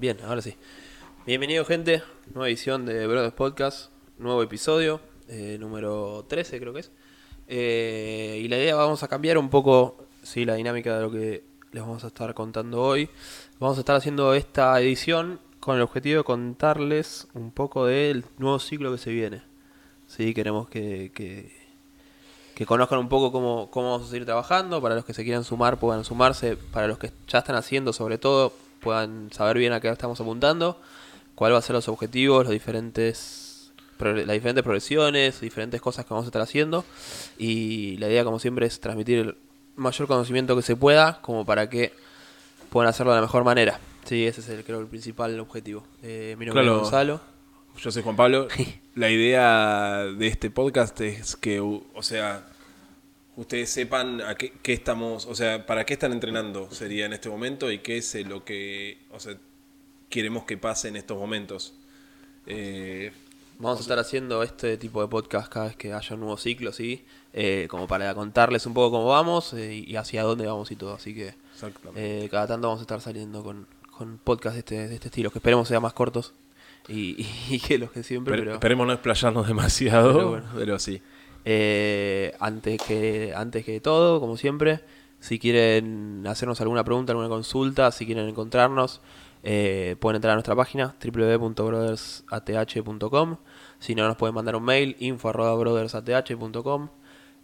Bien, ahora sí. Bienvenido, gente. Nueva edición de Brothers Podcast. Nuevo episodio, eh, número 13, creo que es. Eh, y la idea, vamos a cambiar un poco sí, la dinámica de lo que les vamos a estar contando hoy. Vamos a estar haciendo esta edición con el objetivo de contarles un poco del nuevo ciclo que se viene. Sí, queremos que, que, que conozcan un poco cómo, cómo vamos a seguir trabajando. Para los que se quieran sumar, puedan sumarse. Para los que ya están haciendo, sobre todo, puedan saber bien a qué estamos apuntando, cuál va a ser los objetivos, los diferentes las diferentes progresiones, diferentes cosas que vamos a estar haciendo y la idea como siempre es transmitir el mayor conocimiento que se pueda como para que puedan hacerlo de la mejor manera. Sí, ese es el, creo el principal objetivo. Eh, mi nombre es Gonzalo. Yo soy Juan Pablo. la idea de este podcast es que, o sea, ustedes sepan a qué, qué, estamos, o sea, para qué están entrenando sería en este momento y qué es lo que, o sea, queremos que pase en estos momentos. Eh, Vamos a estar haciendo este tipo de podcast cada vez que haya un nuevo ciclo, ¿sí? Eh, como para contarles un poco cómo vamos eh, y hacia dónde vamos y todo. Así que eh, cada tanto vamos a estar saliendo con, con podcasts de este, de este estilo, que esperemos sean más cortos y, que los que siempre. Pero, esperemos no explayarnos demasiado, pero, bueno, pero sí. Antes, que, antes que todo, como siempre, si quieren hacernos alguna pregunta, alguna consulta, si quieren encontrarnos. Eh, pueden entrar a nuestra página www.brothersath.com. Si no, nos pueden mandar un mail info.brothersath.com.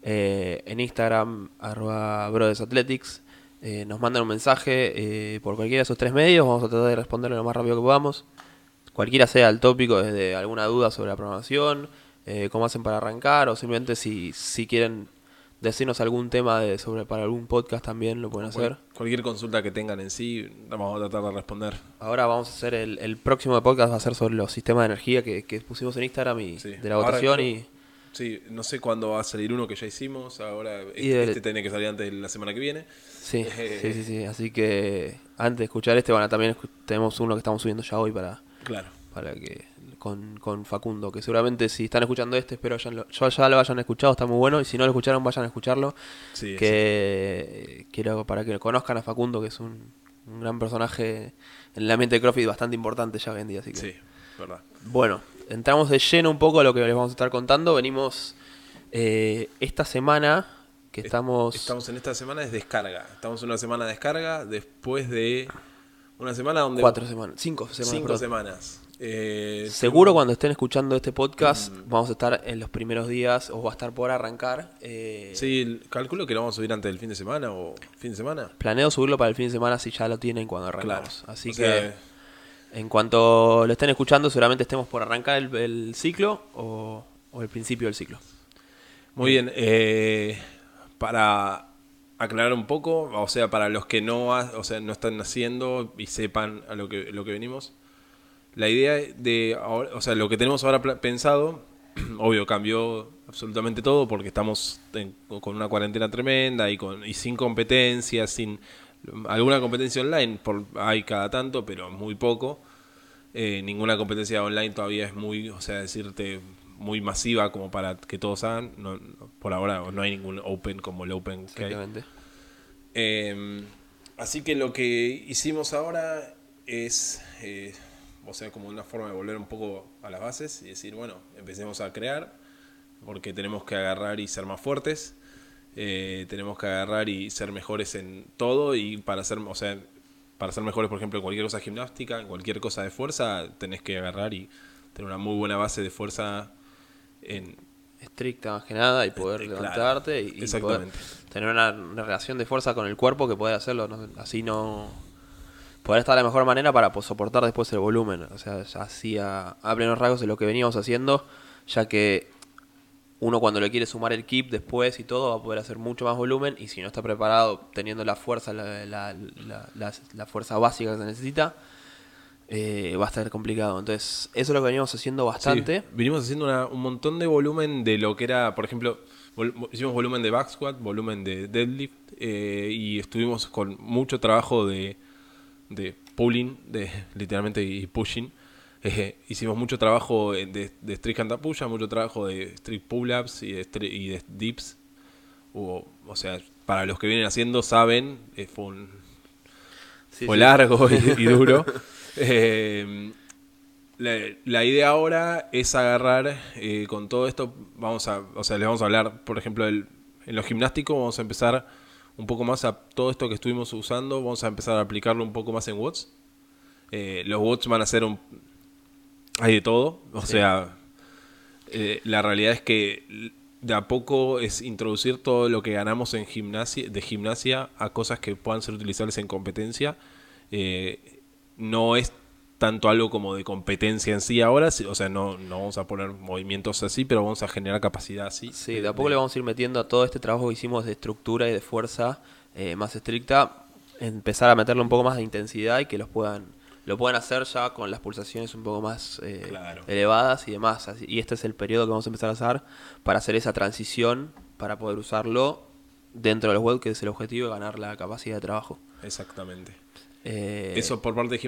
Eh, en Instagram, arroba brothersathletics. Eh, nos mandan un mensaje por cualquiera de esos tres medios. Vamos a tratar de responderle lo más rápido que podamos. Cualquiera sea el tópico, desde alguna duda sobre la programación, cómo hacen para arrancar, o simplemente si, si quieren decirnos algún tema de, sobre para algún podcast también lo pueden hacer. Cualquier consulta que tengan en sí, vamos a tratar de responder. Ahora vamos a hacer el, el próximo podcast va a ser sobre los sistemas de energía que, que pusimos en Instagram y de la votación y Sí, no sé cuándo va a salir uno que ya hicimos. Ahora este, este, tiene que salir antes de la semana que viene. Sí, sí, sí, sí, Así que antes de escuchar este, bueno, también tenemos uno que estamos subiendo ya hoy para, claro. para que con, Facundo, que seguramente si están escuchando este, espero ya lo, ya lo hayan escuchado, está muy bueno, y si no lo escucharon, vayan a escucharlo. que quiero para que conozcan a Facundo, que es un, gran personaje en el ambiente de CrossFit bastante importante ya hoy en día. Así que, sí, verdad. Bueno, entramos de lleno un poco a lo que les vamos a estar contando. Venimos eh, esta semana que estamos... Estamos en esta semana de descarga. Estamos en una semana de descarga después de una semana donde... Cuatro semanas, cinco semanas. Cinco semanas. Eh, Seguro cuando estén escuchando este podcast mm. vamos a estar en los primeros días o va a estar por arrancar. Eh, sí, calculo que lo vamos a subir antes del fin de semana o fin de semana. Planeo subirlo para el fin de semana si ya lo tienen cuando arrancamos. Así que en cuanto lo estén escuchando seguramente estemos por arrancar el, ciclo o, el principio del ciclo. Muy bien, eh, para aclarar un poco, o sea, para los que no, o sea, no están haciendo y sepan a lo que, lo que venimos la idea de, o sea, lo que tenemos ahora pensado, obvio, cambió absolutamente todo porque estamos con una cuarentena tremenda y, con, y sin competencias, sin alguna competencia online, por, hay cada tanto, pero muy poco. Eh, ninguna competencia online todavía es muy, o sea, decirte muy masiva como para que todos hagan. No, por ahora no hay ningún open como el open que hay. Eh, así que lo que hicimos ahora es eh, o sea, como una forma de volver un poco a las bases y decir, bueno, empecemos a crear, porque tenemos que agarrar y ser más fuertes, eh, tenemos que agarrar y ser mejores en todo y para ser, o sea, para ser mejores, por ejemplo, en cualquier cosa gimnástica, en cualquier cosa de fuerza, tenés que agarrar y tener una muy buena base de fuerza en estricta más que nada y poder levantarte y, tener una, relación de fuerza con el cuerpo que pueda hacerlo, así no poder estar de la mejor manera para pues, soportar después el volumen. O sea, así a, plenos rasgos de lo que veníamos haciendo, ya que uno cuando le quiere sumar el keep después y todo va a poder hacer mucho más volumen y si no está preparado teniendo la fuerza, la, la, fuerza básica que se necesita, eh, va a estar complicado. Entonces, eso es lo que veníamos haciendo bastante. Sí, vinimos haciendo un montón de volumen de lo que era, por ejemplo, hicimos volumen de back squat, volumen de deadlift eh, y estuvimos con mucho trabajo de de pulling, de, literalmente y pushing. Eh, hicimos mucho trabajo de, de street cantapulla, mucho trabajo de street pull-ups y de, y de dips. o sea, para los que vienen haciendo saben, eh, fue un, Sí, fue sí. largo y, y duro. Eh, la, la idea ahora es agarrar eh, con todo esto, vamos a, o sea, les vamos a hablar, por ejemplo, del- en los gimnásticos vamos a empezar un poco más a todo esto que estuvimos usando, vamos a empezar a aplicarlo un poco más en watts. Eh, los watts van a ser un... Hay de todo, o Sí. sea, eh, la realidad es que de a poco es introducir todo lo que ganamos en gimnasia, de gimnasia a cosas que puedan ser utilizables en competencia. Eh, no es tanto algo como de competencia en sí ahora, o sea, no, no vamos a poner movimientos así, pero vamos a generar capacidad así. Sí, de a poco le vamos a ir metiendo a todo este trabajo que hicimos de estructura y de fuerza eh, más estricta, empezar a meterle un poco más de intensidad y que los puedan lo puedan hacer ya con las pulsaciones un poco más eh, Claro. elevadas y demás. Así- y este es el periodo que vamos a empezar a hacer para hacer esa transición, para poder usarlo dentro de los web, que es el objetivo de ganar la capacidad de trabajo. Exactamente. Eh, Eso por parte de,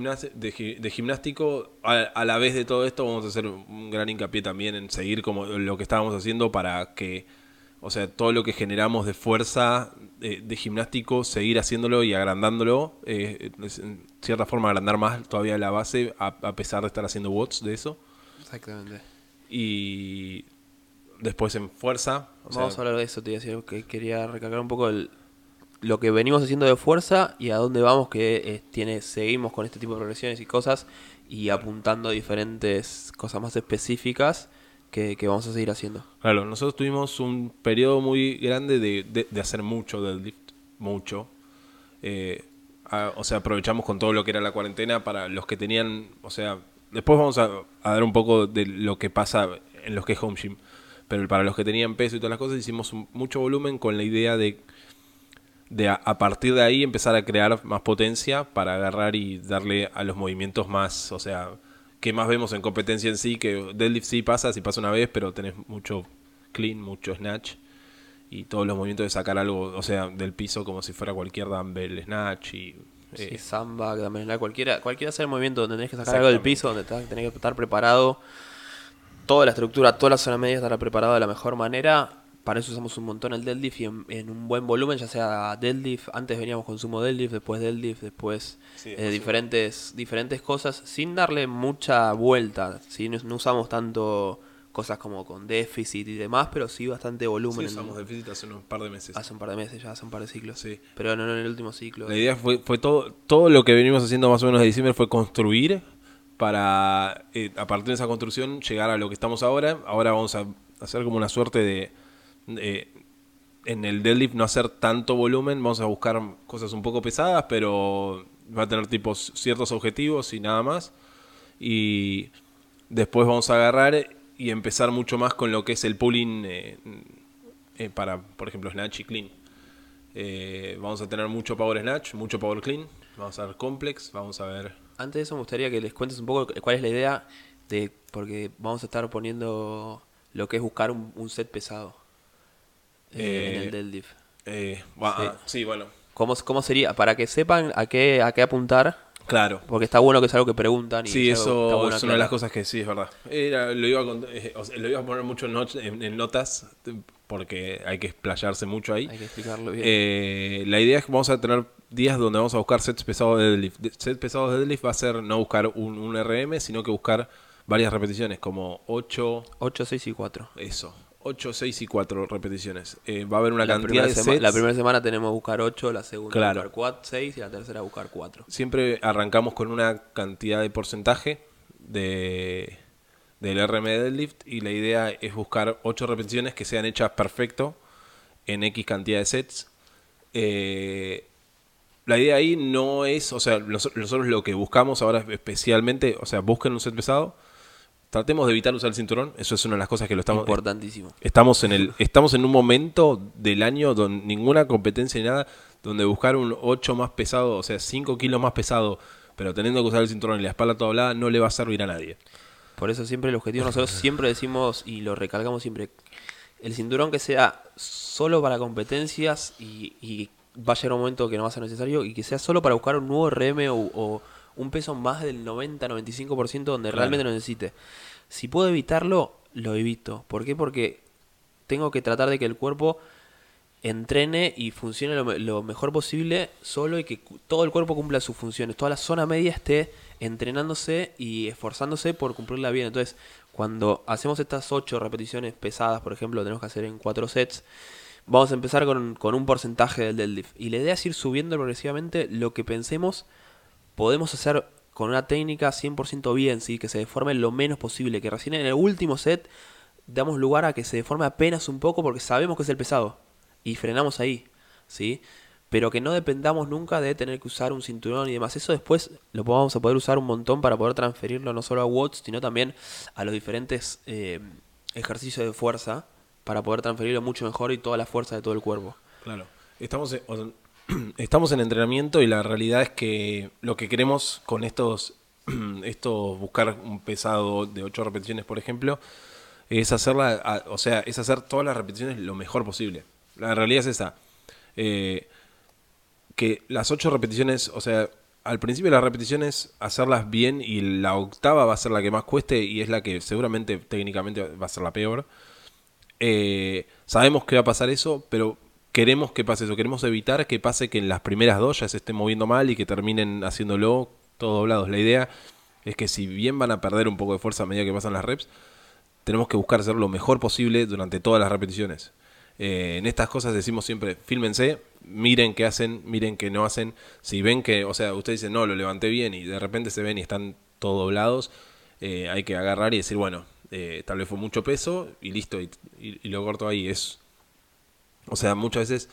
gimnástico, a, a la vez de todo esto vamos a hacer un gran hincapié también en seguir como lo que estábamos haciendo para que, o sea, todo lo que generamos de fuerza eh, de gimnástico, seguir haciéndolo y agrandándolo, eh, en cierta forma agrandar más todavía la base a, a pesar de estar haciendo watts de eso. Exactamente. Y después en fuerza, sea, Vamos a hablar de eso, te iba a decir que quería recalcar un poco el- lo que venimos haciendo de fuerza y a dónde vamos, que tiene, seguimos con este tipo de progresiones y cosas y apuntando a diferentes cosas más específicas que, que vamos a seguir haciendo. Claro, nosotros tuvimos un periodo muy grande de, de- hacer mucho deadlift, mucho. Eh, o sea, aprovechamos con todo lo que era la cuarentena para los que tenían, o sea, después vamos a, dar un poco de lo que pasa en los que es home gym, pero para los que tenían peso y todas las cosas hicimos mucho volumen con la idea de, de a, a partir de ahí empezar a crear más potencia para agarrar y darle a los movimientos más, o sea, que más vemos en competencia en sí, que deadlift sí pasa, si pasa una vez, pero tenés mucho clean, mucho snatch y todos los movimientos de sacar algo, o sea, del piso como si fuera cualquier dumbbell snatch y eh, Sí, samba, es cualquiera, cualquiera hacer el movimiento donde tenés que sacar algo del piso, donde tenés que estar preparado, toda la estructura, toda la zona media estará preparada de la mejor manera. Para eso usamos un montón el deadlift y en, en un buen volumen, ya sea deadlift, antes veníamos con sumo deadlift, después deadlift, después Sí, eh, diferentes, diferentes cosas, sin darle mucha vuelta. ¿sí? No, no usamos tanto cosas como con déficit y demás, pero sí bastante sí, volumen. en- usamos déficit hace unos par de meses. hace un par de meses, ya hace un par de ciclos. Sí. Pero no, no en el último ciclo. La idea fue, fue todo, todo lo que venimos haciendo más o menos de diciembre fue construir para, eh, a partir de esa construcción, llegar a lo que estamos ahora. Ahora vamos a hacer como una suerte de, de- en el deadlift no hacer tanto volumen, vamos a buscar cosas un poco pesadas, pero va a tener tipos ciertos objetivos y nada más. Y después vamos a agarrar y empezar mucho más con lo que es el pulling eh, eh, para, por ejemplo, snatch y clean. Eh, vamos a tener mucho power snatch, mucho power clean, vamos a ver complex, vamos a ver... Antes de eso me gustaría que les cuentes un poco cuál es la idea de porque vamos a estar poniendo lo que es buscar un set pesado eh, en Eh, el deadlift. eh, va- Sí. ah, sí, bueno, ¿Cómo, ¿Cómo sería? Para que sepan a qué, a qué apuntar, claro. porque está bueno que es algo que preguntan. Y Sí, es eso bueno es una de las cosas que sí, es verdad. Era- lo, iba a, eh, o sea, lo iba a poner mucho en, not- en- en notas porque hay que explayarse mucho ahí. Hay que explicarlo bien. Eh, la idea es que vamos a tener días donde vamos a buscar sets pesados de deadlift. De- Set pesados de deadlift va a ser no buscar un, un RM, sino que buscar varias repeticiones, como 8, 8, 6 y 4. eso, 8, 6 y 4 repeticiones. Eh, va a haber una la, cantidad de sets. la primera semana tenemos que buscar 8, la segunda Claro. buscar 4, 6 y la tercera buscar 4. Siempre arrancamos con una cantidad de porcentaje de del RM de deadlift y la idea es buscar 8 repeticiones que sean hechas perfecto en X cantidad de sets. Eh, la idea ahí no es, o sea, nos- nosotros lo que buscamos ahora especialmente, o sea, busquen un set pesado, tratemos de evitar usar el cinturón, eso es una de las cosas que lo estamos... Importantísimo. Estamos en el estamos en un momento del año donde ninguna competencia ni nada donde buscar un 8 más pesado, o sea, 5 kilos más pesado, pero teniendo que usar el cinturón y la espalda toda doblada, no le va a servir a nadie. Por eso siempre el objetivo, nosotros siempre decimos y lo recalcamos siempre, el cinturón que sea solo para competencias y, y va a llegar un momento que no va a ser necesario y que sea solo para buscar un nuevo RM o, o un peso más del 90-95% donde Claro. realmente lo necesite. Si puedo evitarlo, lo evito. ¿Por qué? Porque tengo que tratar de que el cuerpo entrene y funcione lo, me- lo mejor posible solo y que todo el cuerpo cumpla sus funciones, toda la zona media esté entrenándose y esforzándose por cumplirla bien. Entonces, cuando hacemos estas ocho repeticiones pesadas, por ejemplo, tenemos que hacer en cuatro sets, vamos a empezar con, con un porcentaje del deadlift. Y la idea es ir subiendo progresivamente lo que pensemos podemos hacer con una técnica 100% bien, ¿sí? que se deforme lo menos posible, que recién en el último set damos lugar a que se deforme apenas un poco porque sabemos que es el pesado y frenamos ahí, ¿sí? Pero que no dependamos nunca de tener que usar un cinturón y demás. Eso después lo vamos a poder usar un montón para poder transferirlo no solo a watts, sino también a los diferentes eh, ejercicios de fuerza para poder transferirlo mucho mejor y toda la fuerza de todo el cuerpo. Claro. Estamos en, estamos en entrenamiento y la realidad es que lo que queremos con estos, estos buscar un pesado de 8 repeticiones, por ejemplo, es hacerla, o sea, es hacer todas las repeticiones lo mejor posible. La realidad es esa. Eh, que las 8 repeticiones, o sea, al principio las repeticiones, hacerlas bien y la octava va a ser la que más cueste y es la que seguramente técnicamente va a ser la peor. Eh, sabemos que va a pasar eso, pero queremos que pase eso. Queremos evitar que pase que en las primeras dos ya se estén moviendo mal y que terminen haciéndolo todos doblados. La idea es que si bien van a perder un poco de fuerza a medida que pasan las reps, tenemos que buscar hacer lo mejor posible durante todas las repeticiones. Eh, en estas cosas decimos siempre, fílmense, miren qué hacen, miren qué no hacen. Si ven que, o sea, ustedes dicen, no, lo levanté bien y de repente se ven y están todos doblados, eh, hay que agarrar y decir, bueno, eh, tal vez fue mucho peso y listo, y, y- y lo corto ahí. Es, o sea, muchas veces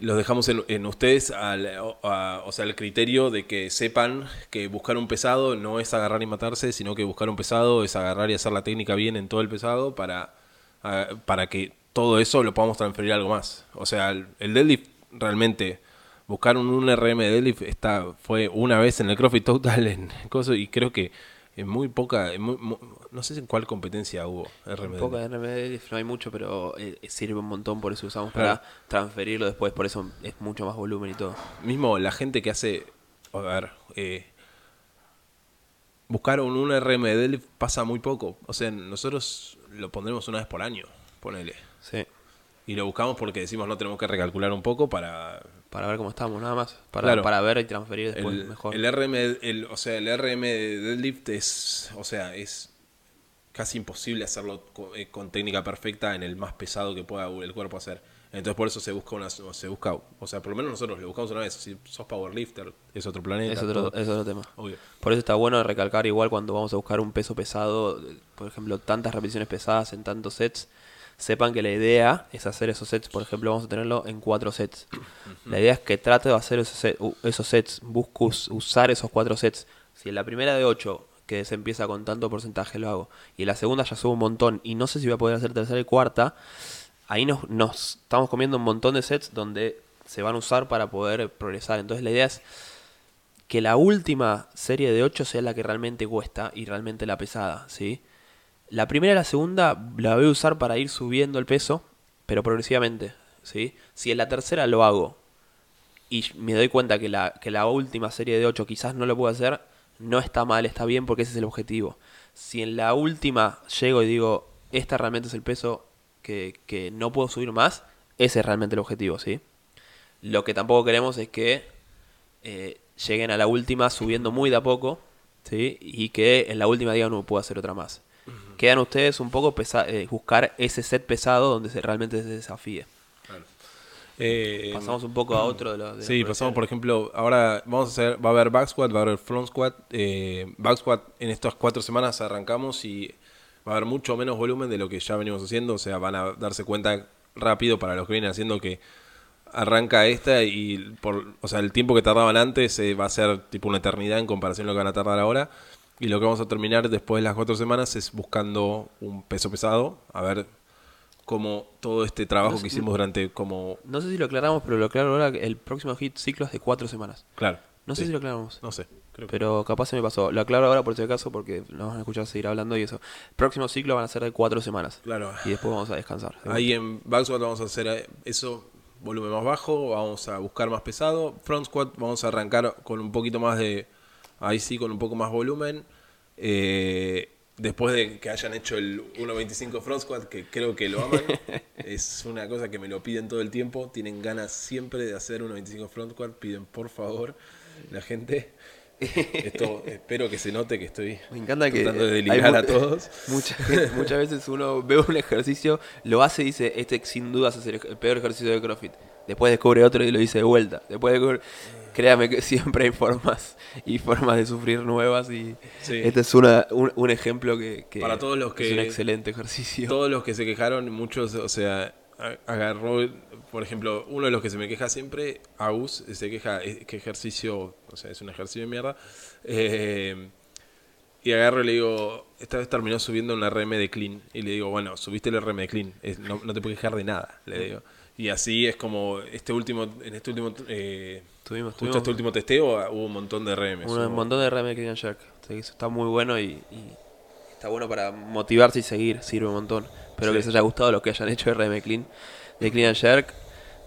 los dejamos en, ustedes, al, a- o sea, el criterio de que sepan que buscar un pesado no es agarrar y matarse, sino que buscar un pesado es agarrar y hacer la técnica bien en todo el pesado para, a- para que todo eso lo podamos transferir a algo más. O sea, el, el deadlift realmente, buscar un, un RM de deadlift está, fue una vez en el CrossFit Total en y creo que en muy poca, en muy- mu- no sé en cuál competencia hubo RM Un poco deadlift. de RMD no hay mucho, pero eh, sirve un montón, por eso usamos Claro. para transferirlo después, por eso es mucho más volumen y todo. mismo la gente que hace, a ver, eh, buscar un, un RM de deadlift pasa muy poco. O sea, nosotros lo pondremos una vez por año, ponele. Sí. Y lo buscamos porque decimos no tenemos que recalcular un poco para... Para ver cómo estamos, nada más. Para, Claro. para ver y transferir después El, mejor. el RM, el, o sea, el RM de deadlift es, o sea, es casi imposible hacerlo eh, con, técnica perfecta en el más pesado que pueda el cuerpo hacer. Entonces por eso se busca una, se busca, o sea, por lo menos nosotros lo buscamos una vez. Si sos powerlifter, es otro planeta. es, otro, todo. es otro tema. Obvio. Por eso está bueno recalcar igual cuando vamos a buscar un peso pesado, por ejemplo, tantas repeticiones pesadas en tantos sets, sepan que la idea es hacer esos sets, por ejemplo, vamos a tenerlo en cuatro sets. La idea es que trate de hacer esos, set- u- esos sets, busco us- usar esos cuatro sets. Si en la primera de ocho, que se empieza con tanto porcentaje, lo hago, y en la segunda ya subo un montón, y no sé si voy a poder hacer tercera y cuarta, ahí nos, nos estamos comiendo un montón de sets donde se van a usar para poder progresar. Entonces la idea es que la última serie de 8 sea la que realmente cuesta y realmente la pesada, ¿sí? La primera y la segunda la voy a usar para ir subiendo el peso, pero progresivamente, ¿sí? Si en la tercera lo hago y me doy cuenta que la, que la última serie de 8 quizás no lo puedo hacer, no está mal, está bien porque ese es el objetivo. Si en la última llego y digo, esta realmente es el peso que, que no puedo subir más, ese es realmente el objetivo, ¿sí? Lo que tampoco queremos es que eh, lleguen a la última subiendo muy de a poco, ¿sí? Y que en la última digan no puedo hacer otra más. Quedan ustedes un poco pesa- eh, buscar ese set pesado donde se, realmente se desafíe. Eh, Pasamos un poco a otro de los... de Sí, las pasamos por ejemplo, ahora vamos a hacer, va a haber back squat, va a haber front squat. Eh, back squat en estas cuatro semanas arrancamos y va a haber mucho menos volumen de lo que ya venimos haciendo, o sea, van a darse cuenta rápido para los que vienen haciendo que arranca esta y por, o sea, el tiempo que tardaban antes eh, va a ser tipo una eternidad en comparación a lo que van a tardar ahora. Y lo que vamos a terminar después de las cuatro semanas es buscando un peso pesado, a ver cómo todo este trabajo No sé- que hicimos durante como, No sé si lo aclaramos, pero lo aclaro ahora que el próximo hit ciclo es de cuatro semanas. claro. No sé si lo aclaramos. No sé, creo que Pero capaz se me pasó. Lo aclaro ahora por si acaso porque nos van a escuchar seguir hablando y eso. Próximo ciclo van a ser de cuatro semanas. Claro. Y después vamos a descansar. Ahí en back squat vamos a hacer eh, eso, volumen más bajo, vamos a buscar más pesado. Front squat vamos a arrancar con un poquito más de, ahí sí, con un poco más volumen. Eh, después de que hayan hecho el 1.25 Front Squad, que creo que lo aman, es una cosa que me lo piden todo el tiempo. Tienen ganas siempre de hacer 1.25 Front Squad. Piden por favor la gente. Esto espero que se note que estoy Me encanta que tratando de delirar a todos. Muchas, muchas veces uno ve un ejercicio, lo hace y dice, este sin dudas es el, el peor ejercicio de CrossFit. Después descubre otro y lo dice de vuelta. Después descubre- Créame que siempre hay formas y formas de sufrir nuevas y Sí. este es una, un, un ejemplo que, que Para todos los es que- un excelente ejercicio. Todos los que se quejaron, muchos, o sea, agarró, por ejemplo, uno de los que se me queja siempre, Agus, se queja que ejercicio, o sea, es un ejercicio de mierda. eh, y agarro y le digo, esta vez terminó subiendo una RM de clean. Y le digo, bueno, subiste el RM de clean, es- no, no te puedes quejar de nada, le digo. Y así es como este último, en este último, eh, Tuvimos, justo tuvimos este último testeo ah, hubo un montón de RMs. un montón de RM Clean and Jerk. Sí, eso está muy bueno y, y está bueno para motivarse y seguir, sirve un montón. Espero Sí. que les haya gustado los que hayan hecho RM Clean de Clean and Jerk.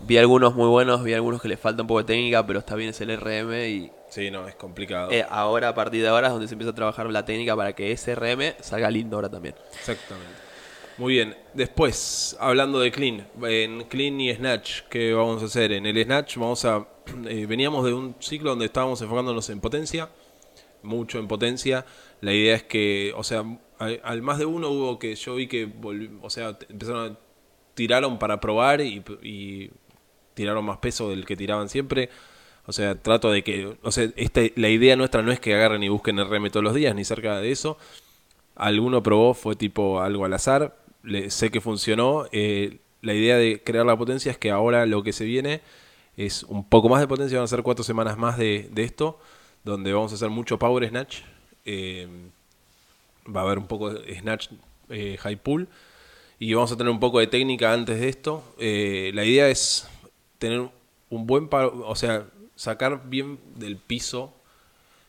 Vi algunos muy buenos, vi algunos que les falta un poco de técnica, pero está bien es el RM y Sí, no, es complicado. eh, ahora a partir de ahora es donde se empieza a trabajar la técnica para que ese RM salga lindo ahora también. Exactamente. Muy bien. Después, hablando de clean, en clean y snatch, ¿qué vamos a hacer? En el snatch vamos a... eh, veníamos de un ciclo donde estábamos enfocándonos en potencia, mucho en potencia. La idea es que, o sea, al, más de uno hubo que yo vi que, o sea, empezaron a... Tiraron para probar y, tiraron más peso del que tiraban siempre. O sea, trato de que, o sea, esta, la idea nuestra no es que agarren y busquen RM todos los días, ni cerca de eso. Alguno probó, fue tipo algo al azar, le, sé que funcionó. eh, la idea de crear la potencia es que ahora lo que se viene es un poco más de potencia, van a ser cuatro semanas más de, de esto, donde vamos a hacer mucho power snatch. eh, va a haber un poco de snatch eh, high pull y vamos a tener un poco de técnica antes de esto. La idea es tener un buen, pa- o sea, sacar bien del piso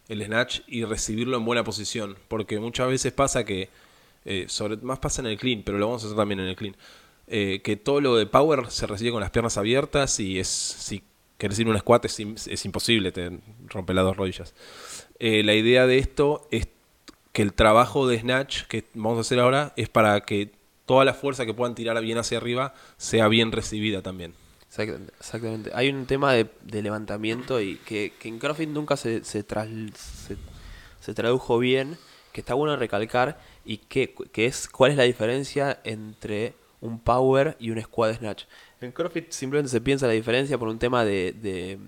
el snatch y recibirlo en buena posición, porque muchas veces pasa que, eh, sobre más pasa en el clean, pero lo vamos a hacer también en el clean, eh, que todo lo de power se recibe con las piernas abiertas y es, si querés ir un squat es, im- es imposible, te rompe las dos rodillas. Eh, la idea de esto es que el trabajo de snatch que vamos a hacer ahora es para que toda la fuerza que puedan tirar bien hacia arriba sea bien recibida también. Exactamente. Hay un tema de, levantamiento y que, que en CrossFit nunca se, se, tras- se, se tradujo bien, que está bueno recalcar y que, que es cuál es la diferencia entre un power y un squat snatch. En CrossFit simplemente se piensa la diferencia por un tema de, de,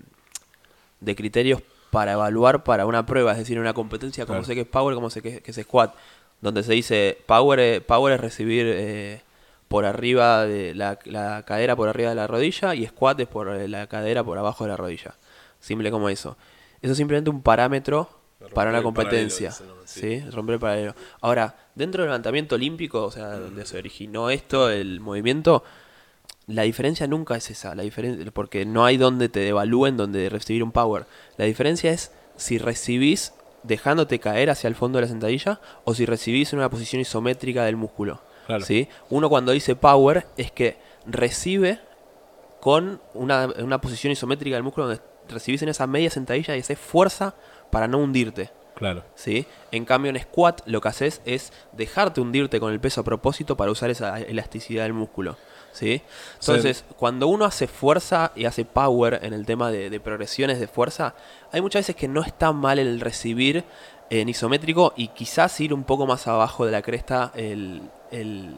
de criterios para evaluar para una prueba, es decir, una competencia, como Claro. sé que es power, como sé que, que es squat, donde se dice power, eh, power es recibir eh, por arriba de la, la cadera por arriba de la rodilla y squat es por eh, la cadera por abajo de la rodilla. Simple como eso. Eso es simplemente un parámetro para una paralelo, competencia. Sí. Sí, romper el paralelo. Ahora, dentro del levantamiento olímpico, o sea, donde se originó esto, el movimiento, la diferencia nunca es esa, la diferencia porque no hay donde te evalúen donde recibir un power. La diferencia es si recibís dejándote caer hacia el fondo de la sentadilla o si recibís en una posición isométrica del músculo. Claro. ¿sí? Uno cuando dice power es que recibe con una, una posición isométrica del músculo donde recibís en esa media sentadilla y haces fuerza para no hundirte. Claro. ¿sí? En cambio, en squat lo que haces es dejarte hundirte con el peso a propósito para usar esa elasticidad del músculo. ¿sí? Entonces, cuando uno hace fuerza y hace power en el tema de, de progresiones de fuerza, hay muchas veces que no está mal el recibir en isométrico y quizás ir un poco más abajo de la cresta el, el-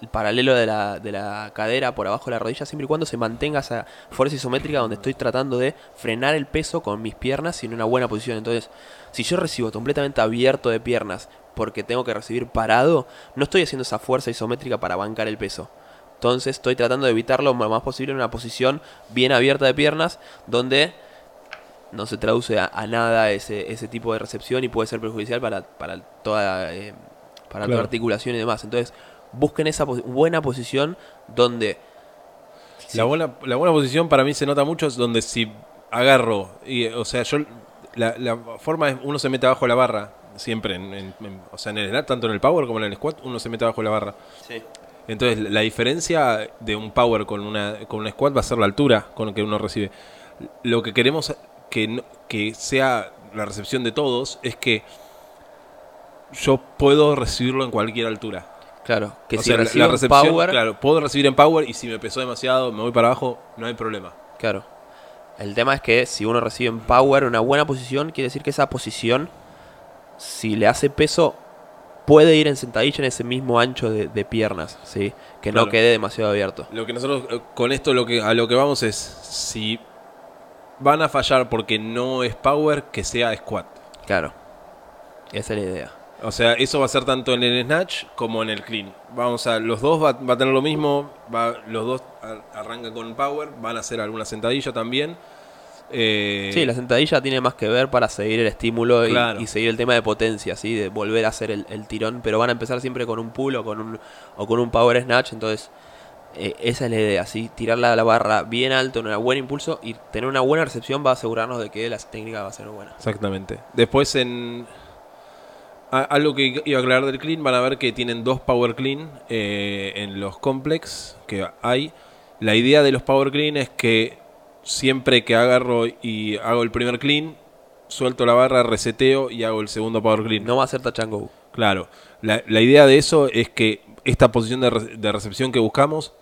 el paralelo de la, de la cadera por abajo de la rodilla, siempre y cuando se mantenga esa fuerza isométrica donde estoy tratando de frenar el peso con mis piernas y en una buena posición. Entonces, si yo recibo completamente abierto de piernas porque tengo que recibir parado, no estoy haciendo esa fuerza isométrica para bancar el peso. Entonces estoy tratando de evitarlo lo más posible en una posición bien abierta de piernas donde no se traduce a, a nada ese, ese tipo de recepción y puede ser perjudicial para, para toda eh, para Claro. articulación y demás. Entonces, busquen esa buena posición donde La, buena, la buena posición para mí se nota mucho es donde si agarro, y, o sea, yo la, la forma es uno se mete abajo de la barra, siempre, en, en- en- o sea, en el tanto en el power como en el squat, uno se mete abajo de la barra. Entonces, la diferencia de un power con una con un squat va a ser la altura con la que uno recibe. Lo que queremos que, no- que sea la recepción de todos es que yo puedo recibirlo en cualquier altura. Claro, que O si sea, recibo la power, claro, puedo recibir en power y si me pesó demasiado, me voy para abajo, no hay problema. Claro. El tema es que si uno recibe en power una buena posición, quiere decir que esa posición, si le hace peso, puede ir en sentadilla en ese mismo ancho de, de piernas, ¿sí? Que no quede demasiado abierto. Lo que nosotros eh, con esto lo que a lo que vamos es si van a fallar porque no es power, que sea squat. Claro. Esa es la idea. O sea, eso va a ser tanto en el snatch como en el clean. Vamos a los dos va, va a tener lo mismo, va, los dos a- arrancan con power, van a hacer alguna sentadilla también. Eh, Sí, la sentadilla tiene más que ver para seguir el estímulo y, Claro. y seguir el tema de potencia, ¿sí? De volver a hacer el, el tirón, pero van a empezar siempre con un pull o con un, o con un power snatch, entonces eh, esa es la idea, ¿sí? Tirar la, la barra bien alto en un buen impulso y tener una buena recepción va a asegurarnos de que la técnica va a ser buena. Exactamente. Después en algo que iba a aclarar del clean, van a ver que tienen dos power clean eh, en los complex que hay. La idea de los power clean es que siempre que agarro y hago el primer clean, suelto la barra, reseteo y hago el segundo power clean. No va a ser touch and go. Claro, la, la idea de eso es que esta posición de, re- de recepción que buscamos,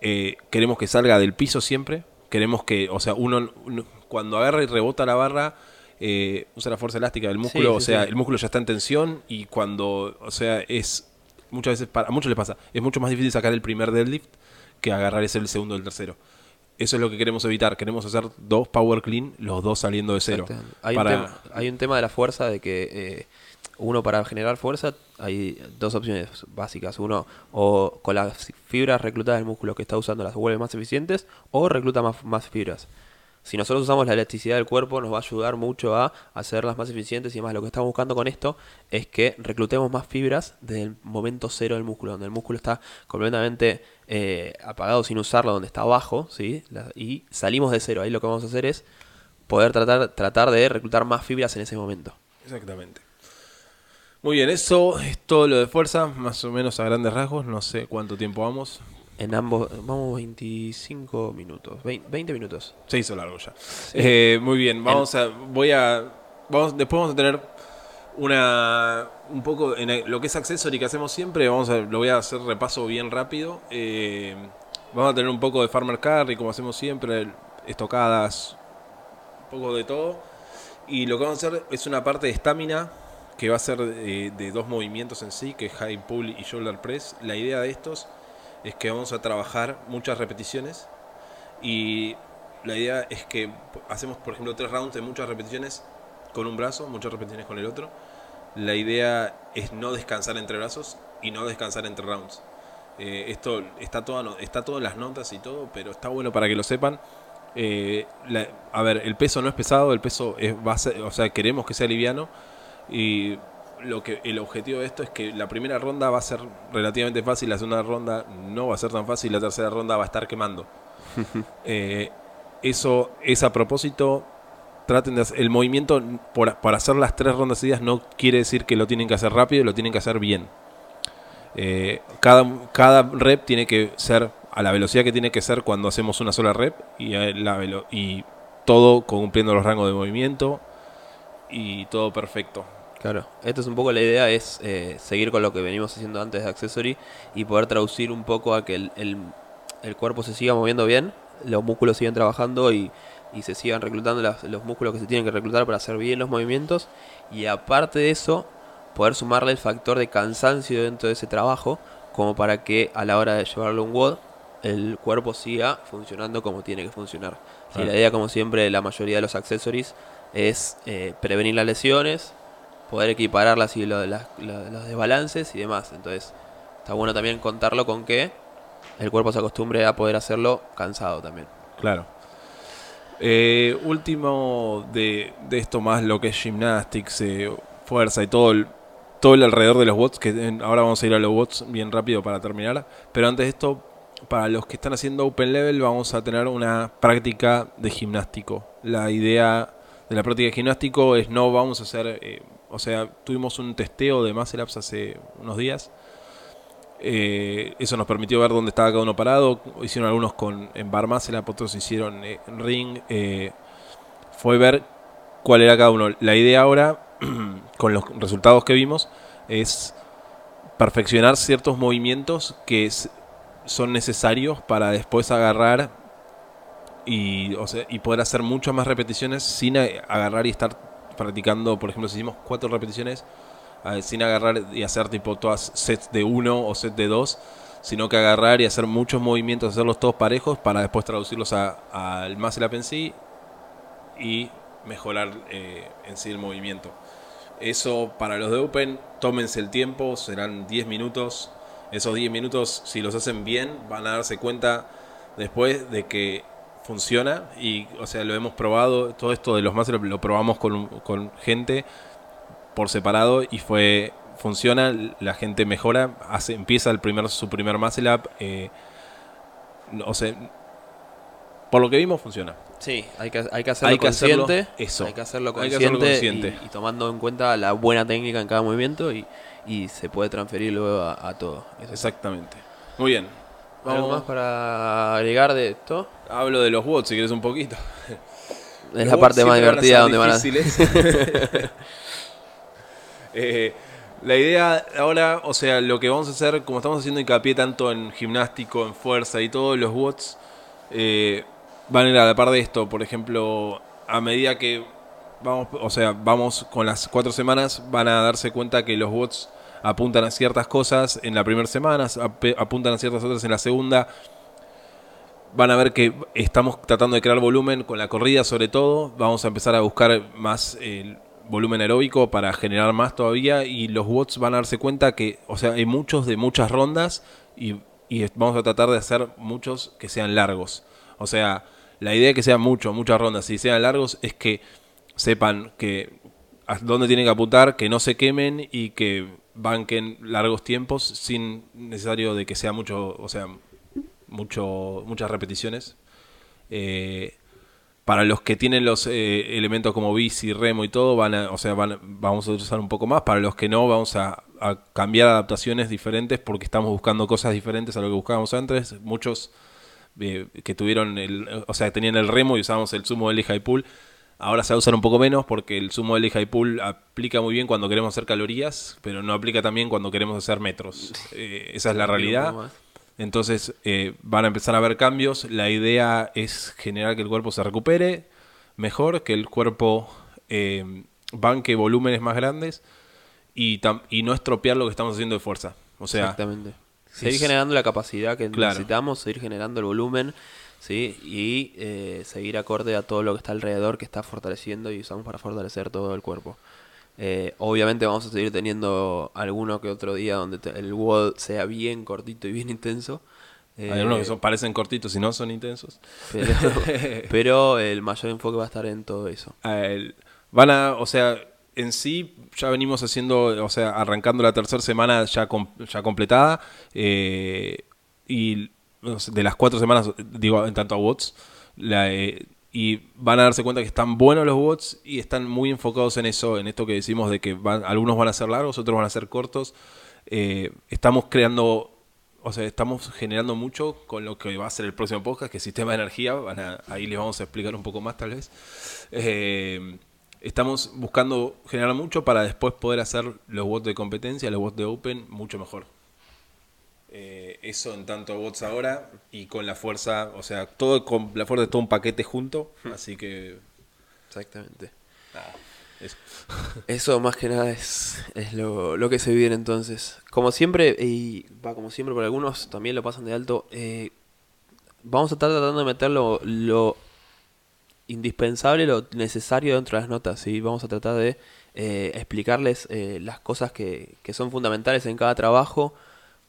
eh, queremos que salga del piso siempre. Queremos que, o sea, uno, uno cuando agarra y rebota la barra, eh, usa la fuerza elástica del músculo, Sí, o sí, sea, sí. el músculo ya está en tensión y cuando, o sea, es muchas veces, para, a muchos les pasa, es mucho más difícil sacar el primer deadlift que agarrar ese el segundo o el tercero. Eso es lo que queremos evitar. Queremos hacer dos power clean, los dos saliendo de cero. Hay, Para- un tema, hay un tema de la fuerza de que eh, uno para generar fuerza hay dos opciones básicas. Uno, o con las fibras reclutadas del músculo que está usando las vuelve más eficientes o recluta más, más fibras. Si nosotros usamos la elasticidad del cuerpo nos va a ayudar mucho a hacerlas más eficientes y además lo que estamos buscando con esto es que reclutemos más fibras desde el momento cero del músculo, donde el músculo está completamente eh, apagado sin usarlo, donde está abajo, ¿sí? La- y salimos de cero. Ahí lo que vamos a hacer es poder tratar, tratar de reclutar más fibras en ese momento. Exactamente. Muy bien, eso es todo lo de fuerza, más o menos a grandes rasgos. No sé cuánto tiempo vamos. En ambos, vamos 25 minutos, 20, 20 minutos. Se hizo largo ya. Eh, muy bien, vamos a. Voy a. Vamos, después vamos a tener una. Un poco en lo que es accessory que hacemos siempre. Vamos a, lo voy a hacer repaso bien rápido. Eh, vamos a tener un poco de farmer carry, como hacemos siempre. Estocadas, un poco de todo. Y lo que vamos a hacer es una parte de estamina que va a ser de, de dos movimientos en sí, que es high pull y shoulder press. La idea de estos es que vamos a trabajar muchas repeticiones y la idea es que hacemos, por ejemplo, tres rounds de muchas repeticiones con un brazo, muchas repeticiones con el otro. La idea es no descansar entre brazos y no descansar entre rounds. Eh, esto está todo, está todo en las notas y todo, pero está bueno para que lo sepan. Eh, la- a ver, el peso no es pesado, el peso es, ser- o sea, queremos que sea liviano y lo que el objetivo de esto es que la primera ronda va a ser relativamente fácil, la segunda ronda no va a ser tan fácil, la tercera ronda va a estar quemando. Eh, eso es a propósito. Traten de hacer, el movimiento por, por hacer las tres rondas seguidas no quiere decir que lo tienen que hacer rápido, lo tienen que hacer bien. Eh, cada, cada rep tiene que ser a la velocidad que tiene que ser cuando hacemos una sola rep y, a la velo- y todo cumpliendo los rangos de movimiento y todo perfecto. Claro, esto es un poco la idea, es eh, seguir con lo que venimos haciendo antes de Accessory y poder traducir un poco a que el, el- el cuerpo se siga moviendo bien, los músculos sigan trabajando y, y se sigan reclutando las- los músculos que se tienen que reclutar para hacer bien los movimientos y aparte de eso, poder sumarle el factor de cansancio dentro de ese trabajo como para que a la hora de llevarlo a un WOD el cuerpo siga funcionando como tiene que funcionar. Sí, Claro. la idea, como siempre, la mayoría de los accessories es eh, prevenir las lesiones, poder de las- lo- los desbalances y demás. Entonces, está bueno también contarlo con que el cuerpo se acostumbre a poder hacerlo cansado también. Claro. Eh, último de, esto más lo que es gymnastics, eh, fuerza y todo el, todo el alrededor de los bots, que ahora vamos a ir a los bots bien rápido para terminar. Pero antes de esto, para los que están haciendo Open Level, vamos a tener una práctica de gimnástico. La idea de la práctica de gimnástico es no vamos a hacer, eh, o sea, tuvimos un testeo de Muscle Ups hace unos días. Eh, eso nos permitió ver dónde estaba cada uno parado. Hicieron algunos con en bar muscle up, otros hicieron eh, en ring. Eh, fue ver cuál era cada uno. La idea ahora, con los resultados que vimos, es perfeccionar ciertos movimientos que s- son necesarios para después agarrar y, y poder hacer muchas más repeticiones sin agarrar y estar practicando, por ejemplo, si hicimos cuatro repeticiones, eh, sin agarrar y hacer tipo todas sets de uno o set de dos, sino que agarrar y hacer muchos movimientos, hacerlos todos parejos para después traducirlos al muscle up en sí y mejorar eh, en sí el movimiento. Eso para los de Open, tómense el tiempo, serán 10 minutos. Esos 10 minutos, si los hacen bien, van a darse cuenta después de que funciona. Y, o sea, lo hemos probado, todo esto de los más lo probamos con, con gente por separado y fue funciona, la gente mejora, hace, empieza el primer, su primer muscle up. eh, o sea, por lo que vimos, funciona. Sí, hay que, hay que hacerlo Hay que hacerlo, consciente. eso. Hay que hacerlo que consciente, hacerlo consciente. Y, y tomando en cuenta la buena técnica en cada movimiento y, y se puede transferir luego a, a todo. Eso. Exactamente. Muy bien. ¿Algo Vamos- más para agregar de esto? Hablo de los bots si quieres un poquito. Es Los la parte más divertida donde van a... Eh, la idea ahora, o sea, lo que vamos a hacer, como estamos haciendo hincapié tanto en gimnástico, en fuerza y todo, los bots eh, van a ir a la par de esto. Por ejemplo, a medida que vamos, o sea, vamos con las cuatro semanas, van a darse cuenta que los bots apuntan a ciertas cosas en la primera semana, ap- apuntan a ciertas otras en la segunda. Van a ver que estamos tratando de crear volumen con la corrida sobre todo. Vamos a empezar a buscar más volumen aeróbico para generar más todavía. Y los bots van a darse cuenta que, o sea, hay muchos de muchas rondas y, y vamos a tratar de hacer muchos que sean largos. O sea, la idea de que sean muchos, muchas rondas y sean largos es que sepan que a dónde tienen que apuntar, que no se quemen y que banquen largos tiempos sin necesario de que sea mucho, o sea, mucho, muchas repeticiones. Eh, para los que tienen los eh, elementos como bici, remo y todo, van a, o sea, van, vamos a usar un poco más. Para los que no, vamos a, a cambiar adaptaciones diferentes porque estamos buscando cosas diferentes a lo que buscábamos antes. Muchos eh, que tuvieron el, o sea, tenían el remo y usábamos el sumo del high pool. Ahora se va a usar un poco menos porque el sumo del high pool aplica muy bien cuando queremos hacer calorías, pero no aplica también cuando queremos hacer metros. Eh, esa es la realidad. Entonces eh, van a empezar a haber cambios. La idea es generar que el cuerpo se recupere mejor, que el cuerpo eh, banque volúmenes más grandes y, y no estropear lo que estamos haciendo de fuerza. O sea, Exactamente. Seguir es- generando la capacidad que Claro. necesitamos, seguir generando el volumen, ¿sí? Y eh, seguir acorde a todo lo que está alrededor, que está fortaleciendo y usamos para fortalecer todo el cuerpo. Eh, obviamente vamos a seguir teniendo alguno que otro día donde te- el WOD sea bien cortito y bien intenso. hay algunos que Eh, son, parecen cortitos y no son intensos. pero, pero el mayor enfoque va a estar en todo eso. El- van a, o sea, en sí ya venimos haciendo, o sea, arrancando la tercera semana ya, com- ya completada eh, y de las cuatro semanas, digo, en tanto a bots, eh, y van a darse cuenta que están buenos los bots y están muy enfocados en eso, en esto que decimos de que van, algunos van a ser largos, otros van a ser cortos. Eh, estamos creando o sea, estamos generando mucho con lo que va a ser el próximo podcast, que es sistema de energía. Van a- ahí les vamos a explicar un poco más, tal vez. Eh, estamos buscando generar mucho para después poder hacer los bots de competencia, los bots de Open, mucho mejor. Eh, eso en tanto bots ahora y con la fuerza, o sea, todo con la fuerza es todo un paquete junto, así que Exactamente. nada, eso. Eso más que nada es, es lo, lo que se viene entonces. Como siempre, y va como siempre, por algunos también lo pasan de alto, eh, vamos a estar tratando de meter lo, lo indispensable, lo necesario dentro de las notas, ¿sí? Vamos a tratar de eh, explicarles eh, las cosas que, que son fundamentales en cada trabajo,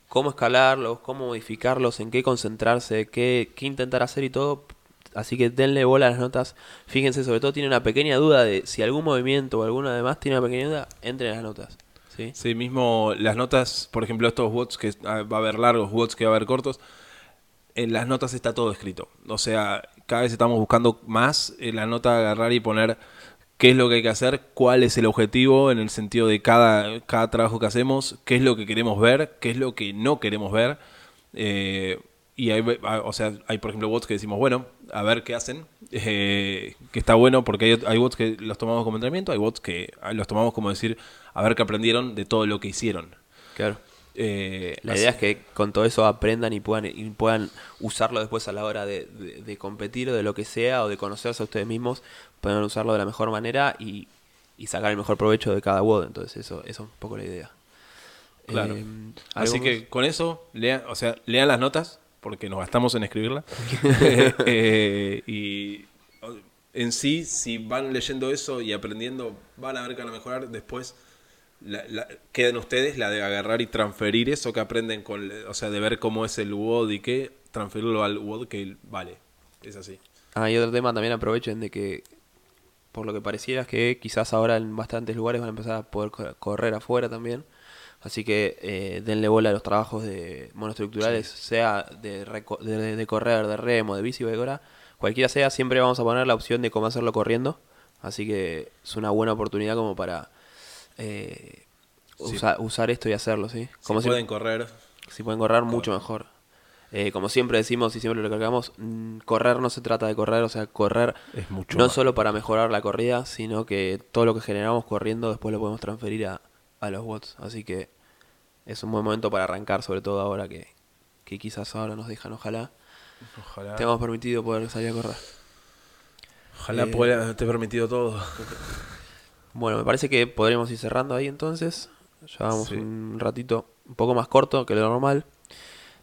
cómo escalarlos, cómo modificarlos, en qué concentrarse, qué, qué intentar hacer y todo. Así que denle bola a las notas. Fíjense, sobre todo tiene una pequeña duda de si algún movimiento o alguna demás tiene una pequeña duda, entren en las notas. ¿sí? Sí, mismo las notas, por ejemplo, estos bots que ah, va a haber largos, bots que va a haber cortos, en las notas está todo escrito. O sea, cada vez estamos buscando más en la nota agarrar y poner qué es lo que hay que hacer, cuál es el objetivo en el sentido de cada, cada trabajo que hacemos, qué es lo que queremos ver, qué es lo que no queremos ver. Eh, y hay, o sea, hay por ejemplo bots que decimos, bueno, a ver qué hacen, eh, que está bueno porque hay, hay bots que los tomamos como entrenamiento, hay bots que los tomamos como decir, a ver qué aprendieron de todo lo que hicieron. Claro. Eh, La así- idea es que con todo eso aprendan y puedan, y puedan usarlo después a la hora de, de- de competir o de lo que sea o de conocerse a ustedes mismos, puedan usarlo de la mejor manera y, y sacar el mejor provecho de cada WOD. Entonces eso, eso es un poco la idea. Claro. Eh, Así ¿algo que con eso, lean, o sea, lean las notas, porque nos gastamos en escribirla. Eh, y en sí, si van leyendo eso y aprendiendo, van a ver que van a mejorar. Después la, la- quedan ustedes la de agarrar y transferir eso que aprenden con, o sea, de ver cómo es el WOD y qué, transferirlo al WOD que vale. Es así. Ah, y otro tema también aprovechen de que, por lo que pareciera es que quizás ahora en bastantes lugares van a empezar a poder co- correr afuera también. Así que eh, denle bola a los trabajos de monoestructurales, sea de, de, de correr, de remo, de bici o de. Cualquiera sea, siempre vamos a poner la opción de cómo hacerlo corriendo. Así que es una buena oportunidad como para eh, Sí. usa- usar esto y hacerlo, ¿sí? Como si si- pueden correr, si pueden correr, mucho mejor. Eh, como siempre decimos y siempre lo cargamos, mm, correr no se trata de correr, o sea, correr es mucho no más. solo para mejorar la corrida, sino que todo lo que generamos corriendo después lo podemos transferir a, a los bots. Así que es un buen momento para arrancar, sobre todo ahora que, que quizás ahora nos dejan, ojalá Ojalá, tengamos permitido poder salir a correr. ojalá eh, pueda te permitido todo. Bueno, me parece que podremos ir cerrando ahí entonces. Llevamos Sí. un ratito un poco más corto que lo normal.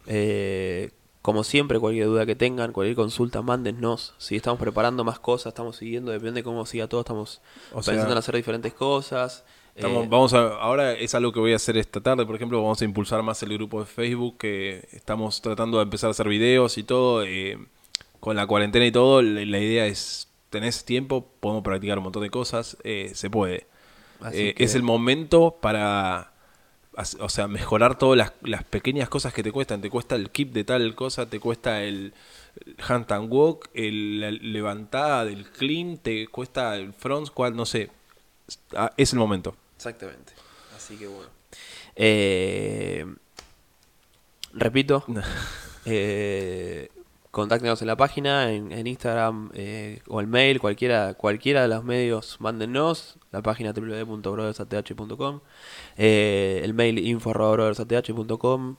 Eh, como siempre, cualquier duda que tengan, cualquier consulta, mándennos. Si estamos preparando más cosas, estamos siguiendo, depende de cómo siga todo, estamos O sea, pensando en hacer diferentes cosas. Estamos- Eh, vamos a, ahora es algo que voy a hacer esta tarde, por ejemplo, vamos a impulsar más el grupo de Facebook, que estamos tratando de empezar a hacer videos y todo, eh, con la cuarentena y todo, la, idea es, tenés tiempo, podemos practicar un montón de cosas, eh, se puede. que- Es el momento para, o sea, mejorar todas las, las pequeñas cosas que te cuestan, te cuesta el keep de tal cosa, te cuesta el hand and walk, el, la levantada del clean, te cuesta el front squat, no sé, Ah, es el momento. Exactamente. Así que bueno. Eh, repito, eh, contáctenos en la página, en, Instagram eh, o el mail, cualquiera, cualquiera de los medios, mándennos. La página www.brothersath.com, eh, el mail info.brothersath.com,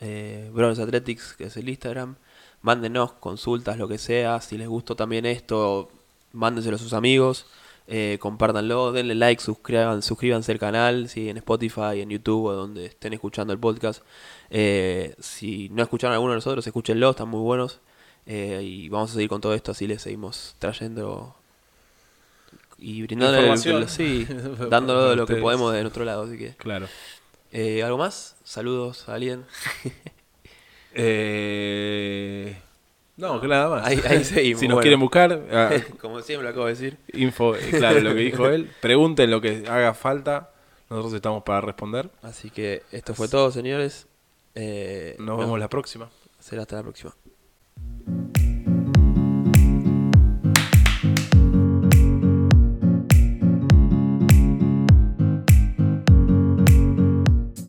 eh, Brothers Athletics, que es el Instagram. Mándenos consultas, lo que sea. Si les gustó también esto, mándenselo a sus amigos. Eh, compártanlo, denle like, suscriban, suscríbanse al canal, si en Spotify, en YouTube o donde estén escuchando el podcast. Eh, si no escucharon alguno de nosotros, escúchenlo, están muy buenos. Eh, y vamos a seguir con todo esto, así les seguimos trayendo y brindando Información. sí, dándolo lo que podemos de nuestro lado. Así que, Claro. eh, ¿algo más? Saludos a alguien. Eh, no, que nada más. Ahí- ahí seguimos, si nos bueno. quieren buscar, ah, Como siempre lo acabo de decir. info, eh, claro, lo que dijo él. Pregunten lo que haga falta. Nosotros estamos para responder. Así que esto fue todo, señores. Eh, Nos vemos la próxima. Será hasta la próxima.